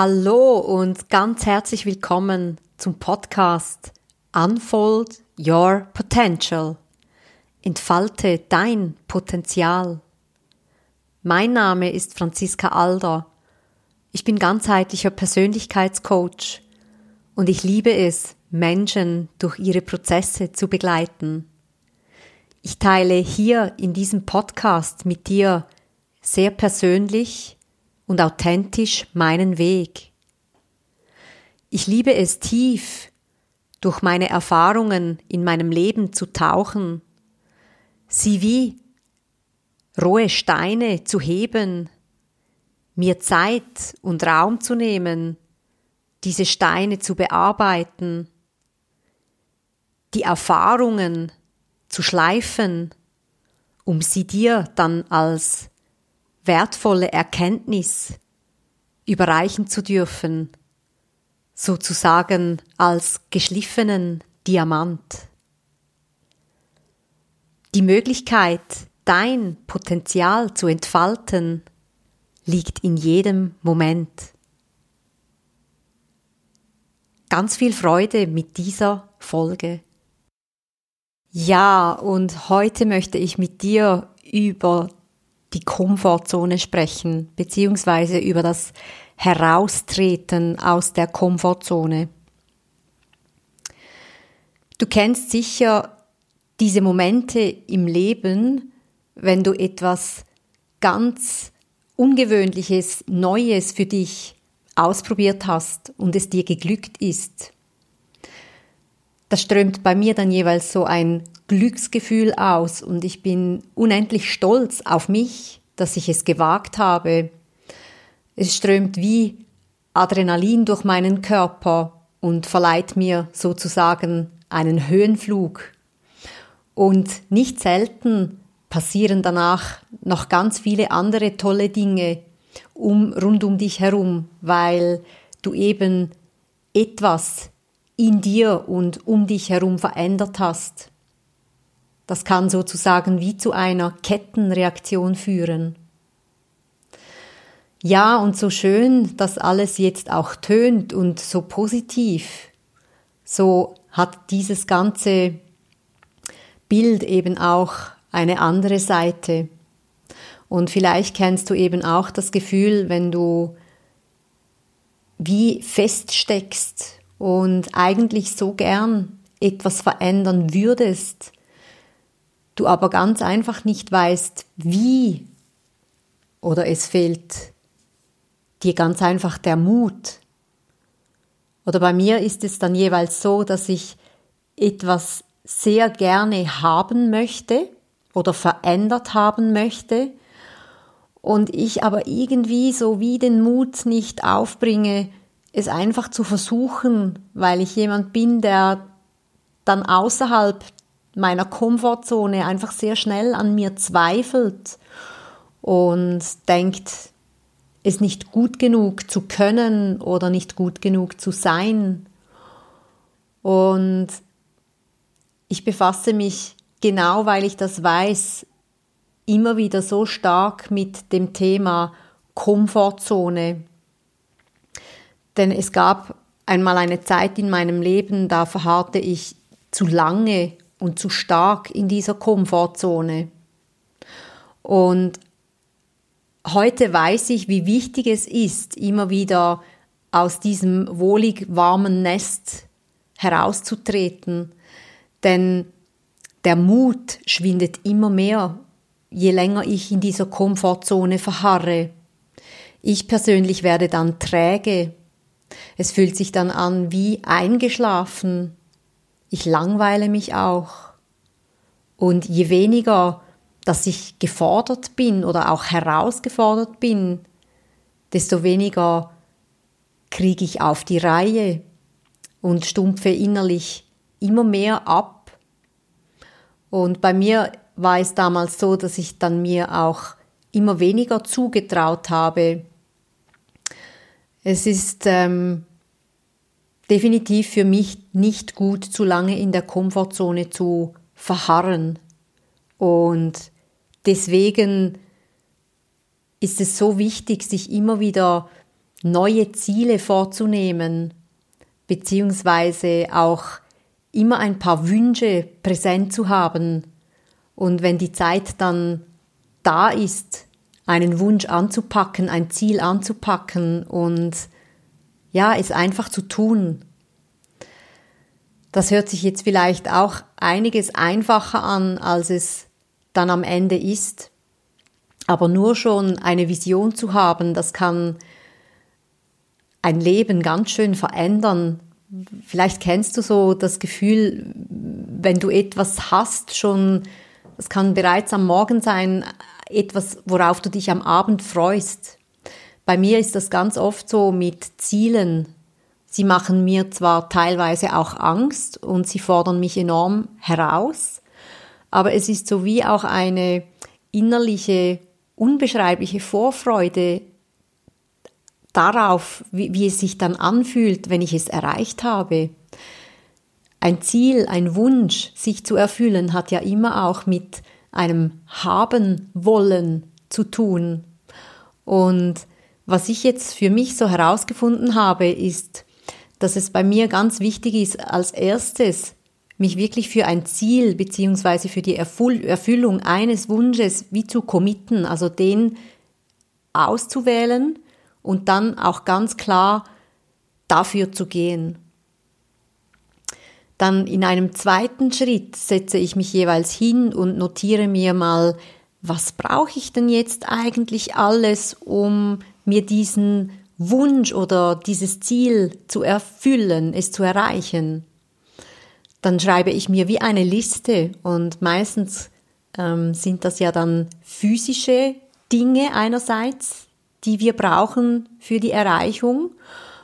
Hallo und ganz herzlich willkommen zum Podcast Unfold Your Potential. Entfalte dein Potenzial. Mein Name ist Franziska Alder. Ich bin ganzheitlicher Persönlichkeitscoach und ich liebe es, Menschen durch ihre Prozesse zu begleiten. Ich teile hier in diesem Podcast mit dir sehr persönlich und authentisch meinen Weg. Ich liebe es tief, durch meine Erfahrungen in meinem Leben zu tauchen, sie wie rohe Steine zu heben, mir Zeit und Raum zu nehmen, diese Steine zu bearbeiten, die Erfahrungen zu schleifen, um sie dir dann als wertvolle Erkenntnis überreichen zu dürfen, sozusagen als geschliffenen Diamant. Die Möglichkeit, dein Potenzial zu entfalten, liegt in jedem Moment. Ganz viel Freude mit dieser Folge. Ja, und heute möchte ich mit dir über die Komfortzone sprechen, beziehungsweise über das Heraustreten aus der Komfortzone. Du kennst sicher diese Momente im Leben, wenn du etwas ganz Ungewöhnliches, Neues für dich ausprobiert hast und es dir geglückt ist. Da strömt bei mir dann jeweils so ein Glücksgefühl aus und ich bin unendlich stolz auf mich, dass ich es gewagt habe. Es strömt wie Adrenalin durch meinen Körper und verleiht mir sozusagen einen Höhenflug. Und nicht selten passieren danach noch ganz viele andere tolle Dinge um, rund um dich herum, weil du eben etwas in dir und um dich herum verändert hast. Das kann sozusagen wie zu einer Kettenreaktion führen. Ja, und so schön, dass alles jetzt auch tönt und so positiv, so hat dieses ganze Bild eben auch eine andere Seite. Und vielleicht kennst du eben auch das Gefühl, wenn du wie feststeckst und eigentlich so gern etwas verändern würdest, du aber ganz einfach nicht weißt, wie oder es fehlt dir ganz einfach der Mut. Oder bei mir ist es dann jeweils so, dass ich etwas sehr gerne haben möchte oder verändert haben möchte und ich aber irgendwie so wie den Mut nicht aufbringe, es einfach zu versuchen, weil ich jemand bin, der dann außerhalb meiner Komfortzone einfach sehr schnell an mir zweifelt und denkt, es nicht gut genug zu können oder nicht gut genug zu sein. Und ich befasse mich genau, weil ich das weiß, immer wieder so stark mit dem Thema Komfortzone. Denn es gab einmal eine Zeit in meinem Leben, da verharrte ich zu lange und zu stark in dieser Komfortzone. Und heute weiß ich, wie wichtig es ist, immer wieder aus diesem wohlig warmen Nest herauszutreten. Denn der Mut schwindet immer mehr, je länger ich in dieser Komfortzone verharre. Ich persönlich werde dann träge. Es fühlt sich dann an wie eingeschlafen. Ich langweile mich auch. Und je weniger, dass ich gefordert bin oder auch herausgefordert bin, desto weniger kriege ich auf die Reihe und stumpfe innerlich immer mehr ab. Und bei mir war es damals so, dass ich dann mir auch immer weniger zugetraut habe. Es ist ähm, definitiv für mich nicht gut, zu lange in der Komfortzone zu verharren. Und deswegen ist es so wichtig, sich immer wieder neue Ziele vorzunehmen, beziehungsweise auch immer ein paar Wünsche präsent zu haben und wenn die Zeit dann da ist, einen Wunsch anzupacken, ein Ziel anzupacken und ja, es einfach zu tun. Das hört sich jetzt vielleicht auch einiges einfacher an, als es dann am Ende ist. Aber nur schon eine Vision zu haben, das kann ein Leben ganz schön verändern. Vielleicht kennst du so das Gefühl, wenn du etwas hast, schon, es kann bereits am Morgen sein, etwas, worauf du dich am Abend freust. Bei mir ist das ganz oft so mit Zielen. Sie machen mir zwar teilweise auch Angst und sie fordern mich enorm heraus, aber es ist so wie auch eine innerliche, unbeschreibliche Vorfreude darauf, wie, wie es sich dann anfühlt, wenn ich es erreicht habe. Ein Ziel, ein Wunsch, sich zu erfüllen, hat ja immer auch mit einem haben wollen zu tun. Und was ich jetzt für mich so herausgefunden habe, ist, dass es bei mir ganz wichtig ist, als erstes mich wirklich für ein Ziel beziehungsweise für die Erfüllung eines Wunsches wie zu committen, also den auszuwählen und dann auch ganz klar dafür zu gehen. Dann in einem zweiten Schritt setze ich mich jeweils hin und notiere mir mal, was brauche ich denn jetzt eigentlich alles, um mir diesen Wunsch oder dieses Ziel zu erfüllen, es zu erreichen. Dann schreibe ich mir wie eine Liste und meistens ähm, sind das ja dann physische Dinge einerseits, die wir brauchen für die Erreichung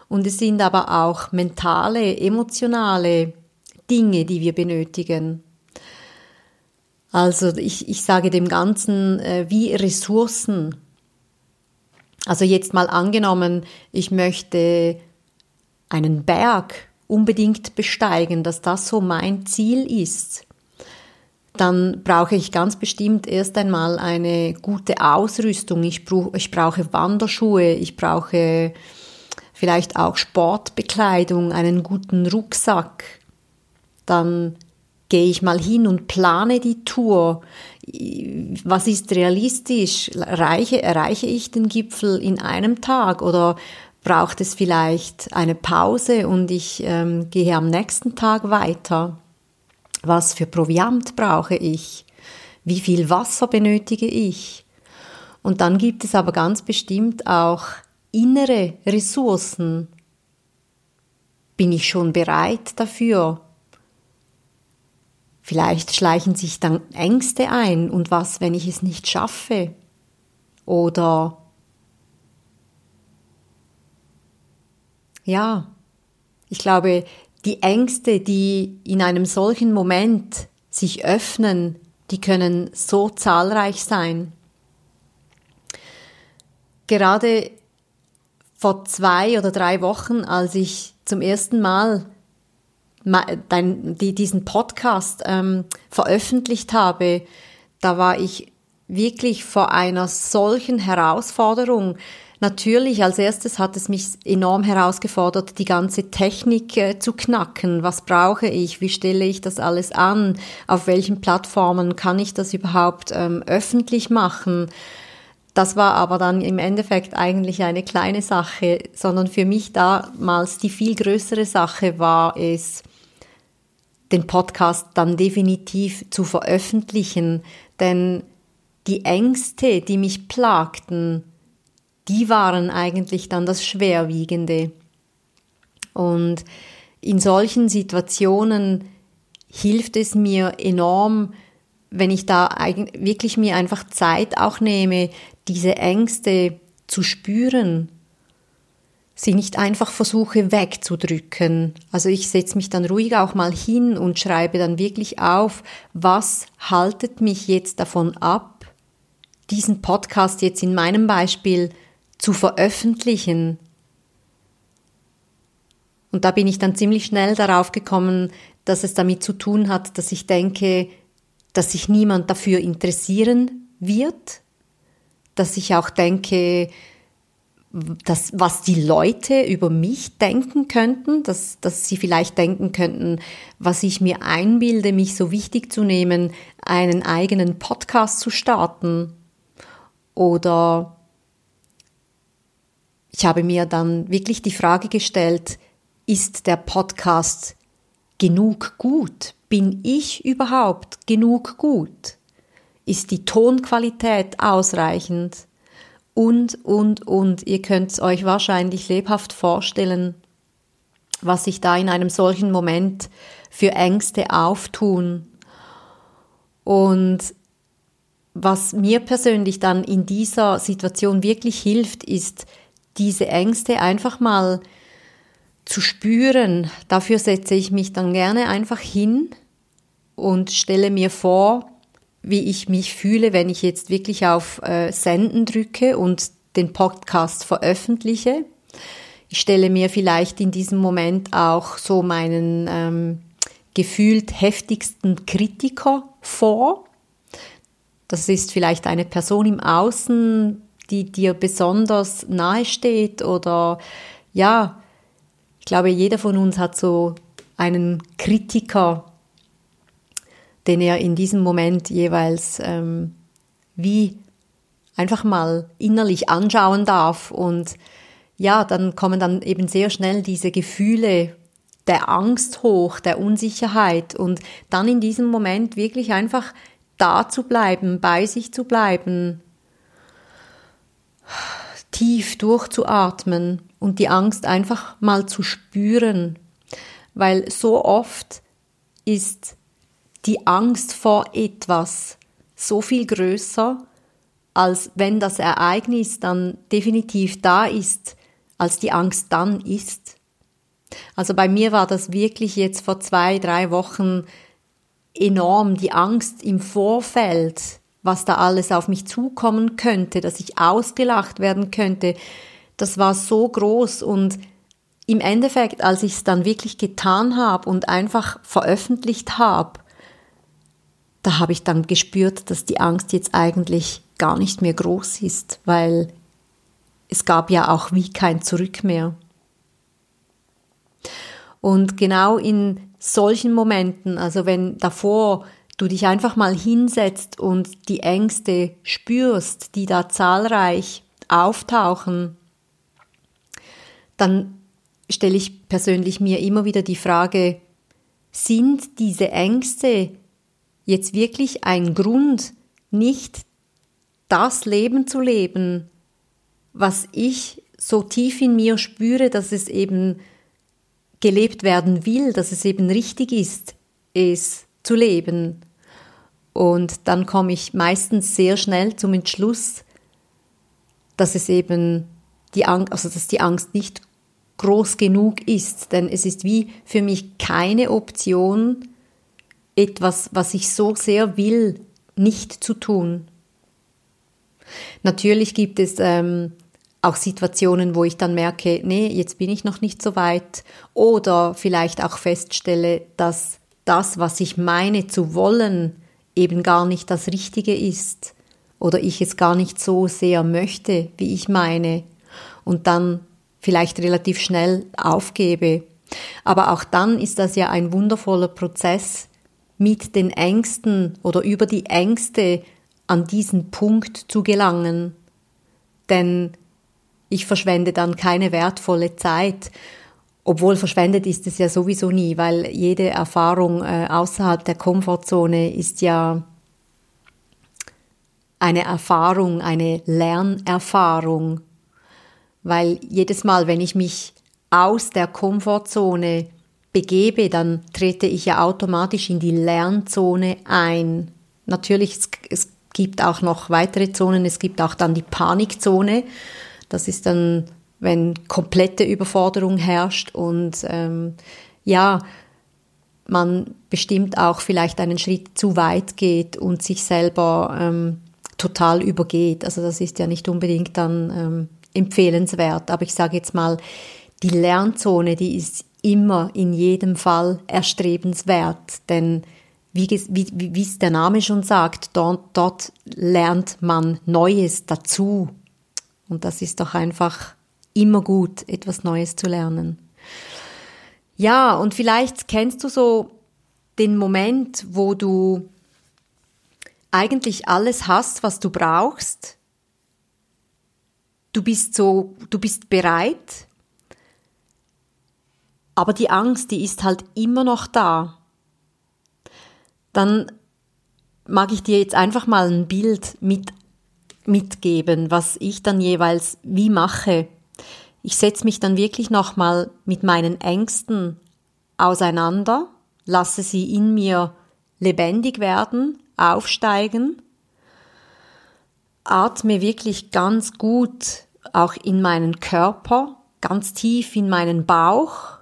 und es sind aber auch mentale, emotionale Dinge, die wir benötigen. Also ich, ich sage dem Ganzen äh, wie Ressourcen. Also jetzt mal angenommen, ich möchte einen Berg unbedingt besteigen, dass das so mein Ziel ist, dann brauche ich ganz bestimmt erst einmal eine gute Ausrüstung. Ich, brauche, ich brauche Wanderschuhe, ich brauche vielleicht auch Sportbekleidung, einen guten Rucksack, dann gehe ich mal hin und plane die Tour. Was ist realistisch? Erreiche, erreiche ich den Gipfel in einem Tag oder braucht es vielleicht eine Pause und ich ähm, gehe am nächsten Tag weiter? Was für Proviant brauche ich? Wie viel Wasser benötige ich? Und dann gibt es aber ganz bestimmt auch innere Ressourcen. Bin ich schon bereit dafür? Vielleicht schleichen sich dann Ängste ein und was, wenn ich es nicht schaffe? Oder ja, ich glaube, die Ängste, die in einem solchen Moment sich öffnen, die können so zahlreich sein. Gerade vor zwei oder drei Wochen, als ich zum ersten Mal dein, die, diesen Podcast ähm, veröffentlicht habe, da war ich wirklich vor einer solchen Herausforderung. Natürlich, als erstes hat es mich enorm herausgefordert, die ganze Technik äh, zu knacken. Was brauche ich? Wie stelle ich das alles an? Auf welchen Plattformen kann ich das überhaupt ähm, öffentlich machen? Das war aber dann im Endeffekt eigentlich eine kleine Sache, sondern für mich damals die viel größere Sache war es, den Podcast dann definitiv zu veröffentlichen, denn die Ängste, die mich plagten, die waren eigentlich dann das Schwerwiegende. Und in solchen Situationen hilft es mir enorm, wenn ich da wirklich mir einfach Zeit auch nehme, diese Ängste zu spüren sie nicht einfach versuche wegzudrücken. Also ich setze mich dann ruhig auch mal hin und schreibe dann wirklich auf, was haltet mich jetzt davon ab, diesen Podcast jetzt in meinem Beispiel zu veröffentlichen. Und da bin ich dann ziemlich schnell darauf gekommen, dass es damit zu tun hat, dass ich denke, dass sich niemand dafür interessieren wird, dass ich auch denke, das, was die Leute über mich denken könnten, dass, dass sie vielleicht denken könnten, was ich mir einbilde, mich so wichtig zu nehmen, einen eigenen Podcast zu starten. Oder ich habe mir dann wirklich die Frage gestellt, ist der Podcast genug gut? Bin ich überhaupt genug gut? Ist die Tonqualität ausreichend? Und, und, und. Ihr könnt euch wahrscheinlich lebhaft vorstellen, was sich da in einem solchen Moment für Ängste auftun. Und was mir persönlich dann in dieser Situation wirklich hilft, ist, diese Ängste einfach mal zu spüren. Dafür setze ich mich dann gerne einfach hin und stelle mir vor, wie ich mich fühle, wenn ich jetzt wirklich auf äh, Senden drücke und den Podcast veröffentliche. Ich stelle mir vielleicht in diesem Moment auch so meinen ähm, gefühlt heftigsten Kritiker vor. Das ist vielleicht eine Person im Außen, die dir besonders nahe steht oder ja, ich glaube, jeder von uns hat so einen Kritiker, den er in diesem Moment jeweils ähm, wie einfach mal innerlich anschauen darf. Und ja, dann kommen dann eben sehr schnell diese Gefühle der Angst hoch, der Unsicherheit und dann in diesem Moment wirklich einfach da zu bleiben, bei sich zu bleiben, tief durchzuatmen und die Angst einfach mal zu spüren, weil so oft ist die Angst vor etwas so viel größer, als wenn das Ereignis dann definitiv da ist, als die Angst dann ist. Also bei mir war das wirklich jetzt vor zwei, drei Wochen enorm, die Angst im Vorfeld, was da alles auf mich zukommen könnte, dass ich ausgelacht werden könnte, das war so groß und im Endeffekt, als ich es dann wirklich getan habe und einfach veröffentlicht habe, da habe ich dann gespürt, dass die Angst jetzt eigentlich gar nicht mehr groß ist, weil es gab ja auch wie kein Zurück mehr. Und genau in solchen Momenten, also wenn davor du dich einfach mal hinsetzt und die Ängste spürst, die da zahlreich auftauchen, dann stelle ich persönlich mir immer wieder die Frage, sind diese Ängste jetzt wirklich ein Grund, nicht das Leben zu leben, was ich so tief in mir spüre, dass es eben gelebt werden will, dass es eben richtig ist, es zu leben. Und dann komme ich meistens sehr schnell zum Entschluss, dass es eben die Angst, also dass die Angst nicht groß genug ist, denn es ist wie für mich keine Option, etwas, was ich so sehr will, nicht zu tun. Natürlich gibt es ähm, auch Situationen, wo ich dann merke, nee, jetzt bin ich noch nicht so weit oder vielleicht auch feststelle, dass das, was ich meine zu wollen, eben gar nicht das Richtige ist oder ich es gar nicht so sehr möchte, wie ich meine und dann vielleicht relativ schnell aufgebe. Aber auch dann ist das ja ein wundervoller Prozess, mit den Ängsten oder über die Ängste an diesen Punkt zu gelangen. Denn ich verschwende dann keine wertvolle Zeit, obwohl verschwendet ist es ja sowieso nie, weil jede Erfahrung äh, außerhalb der Komfortzone ist ja eine Erfahrung, eine Lernerfahrung, weil jedes Mal, wenn ich mich aus der Komfortzone begebe, dann trete ich ja automatisch in die Lernzone ein. Natürlich, es, es gibt auch noch weitere Zonen, es gibt auch dann die Panikzone. Das ist dann, wenn komplette Überforderung herrscht und ähm, ja, man bestimmt auch vielleicht einen Schritt zu weit geht und sich selber ähm, total übergeht. Also das ist ja nicht unbedingt dann ähm, empfehlenswert. Aber ich sage jetzt mal, die Lernzone, die ist immer in jedem Fall erstrebenswert, denn wie, wie, es der Name schon sagt, dort, dort lernt man Neues dazu. Und das ist doch einfach immer gut, etwas Neues zu lernen. Ja, und vielleicht kennst du so den Moment, wo du eigentlich alles hast, was du brauchst. Du bist so, du bist bereit, aber die Angst, die ist halt immer noch da. Dann mag ich dir jetzt einfach mal ein Bild mit, mitgeben, was ich dann jeweils wie mache. Ich setze mich dann wirklich nochmal mit meinen Ängsten auseinander, lasse sie in mir lebendig werden, aufsteigen, atme wirklich ganz gut auch in meinen Körper, ganz tief in meinen Bauch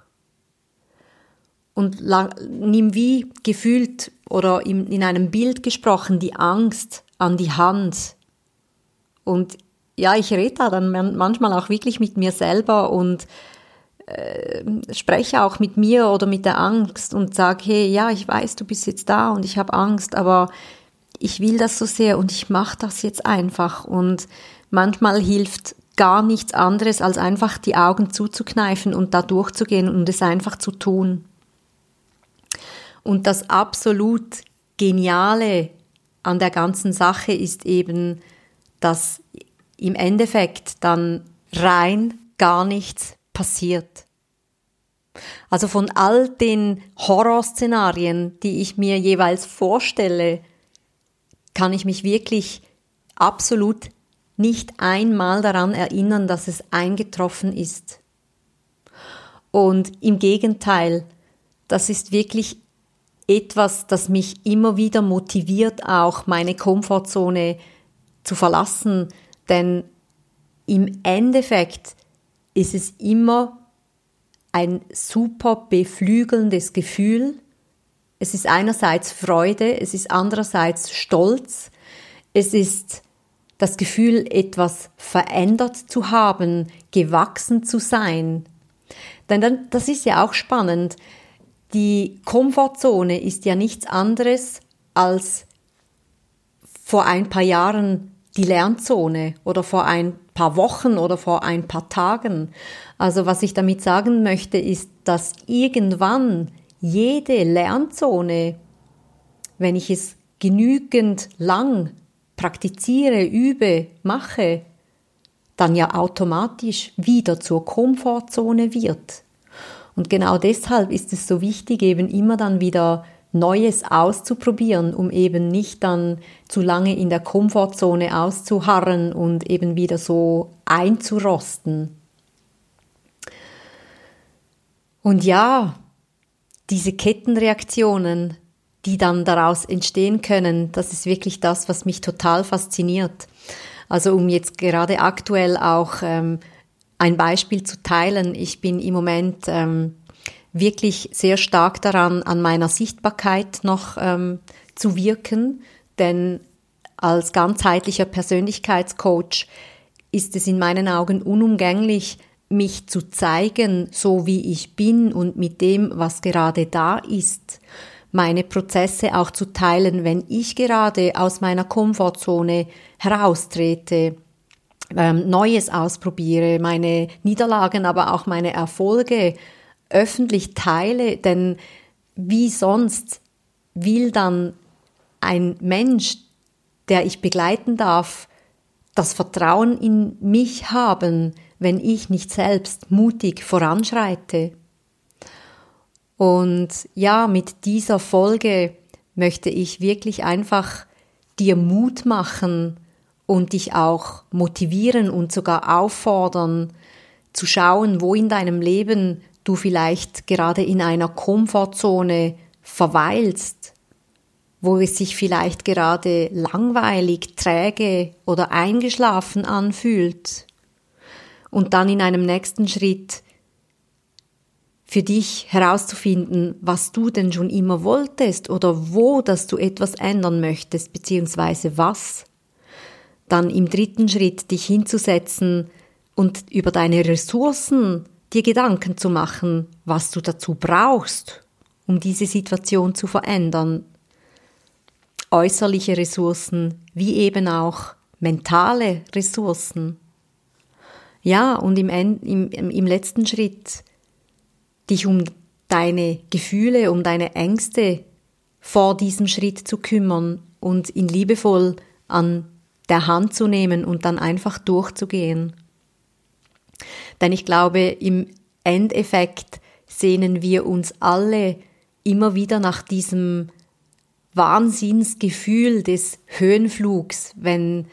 und nimm wie gefühlt oder in, in einem Bild gesprochen die Angst an die Hand. Und ja, ich rede da dann manchmal auch wirklich mit mir selber und äh, spreche auch mit mir oder mit der Angst und sage, hey, ja, ich weiß, du bist jetzt da und ich habe Angst, aber ich will das so sehr und ich mache das jetzt einfach. Und manchmal hilft gar nichts anderes, als einfach die Augen zuzukneifen und da durchzugehen und es einfach zu tun. Und das absolut Geniale an der ganzen Sache ist eben, dass im Endeffekt dann rein gar nichts passiert. Also von all den Horrorszenarien, die ich mir jeweils vorstelle, kann ich mich wirklich absolut nicht einmal daran erinnern, dass es eingetroffen ist. Und im Gegenteil, das ist wirklich etwas, das mich immer wieder motiviert, auch meine Komfortzone zu verlassen, denn im Endeffekt ist es immer ein super beflügelndes Gefühl. Es ist einerseits Freude, es ist andererseits Stolz, es ist das Gefühl, etwas verändert zu haben, gewachsen zu sein. Denn das ist ja auch spannend. Die Komfortzone ist ja nichts anderes als vor ein paar Jahren die Lernzone oder vor ein paar Wochen oder vor ein paar Tagen. Also was ich damit sagen möchte, ist, dass irgendwann jede Lernzone, wenn ich es genügend lang praktiziere, übe, mache, dann ja automatisch wieder zur Komfortzone wird. Und genau deshalb ist es so wichtig, eben immer dann wieder Neues auszuprobieren, um eben nicht dann zu lange in der Komfortzone auszuharren und eben wieder so einzurosten. Und ja, diese Kettenreaktionen, die dann daraus entstehen können, das ist wirklich das, was mich total fasziniert. Also um jetzt gerade aktuell auch ähm, ein Beispiel zu teilen. Ich bin im Moment ähm, wirklich sehr stark daran, an meiner Sichtbarkeit noch ähm, zu wirken, denn als ganzheitlicher Persönlichkeitscoach ist es in meinen Augen unumgänglich, mich zu zeigen, so wie ich bin und mit dem, was gerade da ist. Meine Prozesse auch zu teilen, wenn ich gerade aus meiner Komfortzone heraustrete, ähm, Neues ausprobiere, meine Niederlagen, aber auch meine Erfolge öffentlich teile, denn wie sonst will dann ein Mensch, der ich begleiten darf, das Vertrauen in mich haben, wenn ich nicht selbst mutig voranschreite. Und ja, mit dieser Folge möchte ich wirklich einfach dir Mut machen und dich auch motivieren und sogar auffordern, zu schauen, wo in deinem Leben du vielleicht gerade in einer Komfortzone verweilst, wo es sich vielleicht gerade langweilig, träge oder eingeschlafen anfühlt und dann in einem nächsten Schritt für dich herauszufinden, was du denn schon immer wolltest oder wo, dass du etwas ändern möchtest, beziehungsweise was. Dann im dritten Schritt dich hinzusetzen und über deine Ressourcen dir Gedanken zu machen, was du dazu brauchst, um diese Situation zu verändern. Äußerliche Ressourcen wie eben auch mentale Ressourcen. Ja, und im, im, im letzten Schritt dich um deine Gefühle, um deine Ängste vor diesem Schritt zu kümmern und ihn liebevoll an der Hand zu nehmen und dann einfach durchzugehen. Denn ich glaube, im Endeffekt sehnen wir uns alle immer wieder nach diesem Wahnsinnsgefühl des Höhenflugs, wenn,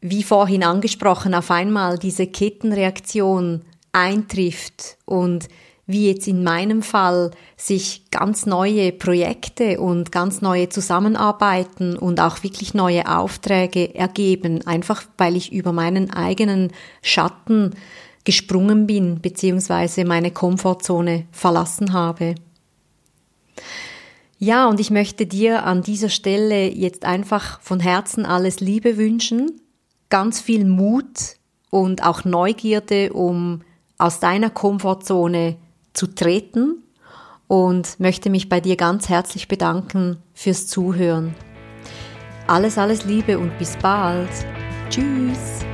wie vorhin angesprochen, auf einmal diese Kettenreaktion eintrifft und wie jetzt in meinem Fall sich ganz neue Projekte und ganz neue Zusammenarbeiten und auch wirklich neue Aufträge ergeben, einfach weil ich über meinen eigenen Schatten gesprungen bin, beziehungsweise meine Komfortzone verlassen habe. Ja, und ich möchte dir an dieser Stelle jetzt einfach von Herzen alles Liebe wünschen, ganz viel Mut und auch Neugierde, um aus deiner Komfortzone zu treten und möchte mich bei dir ganz herzlich bedanken fürs Zuhören. Alles, alles Liebe und bis bald. Tschüss.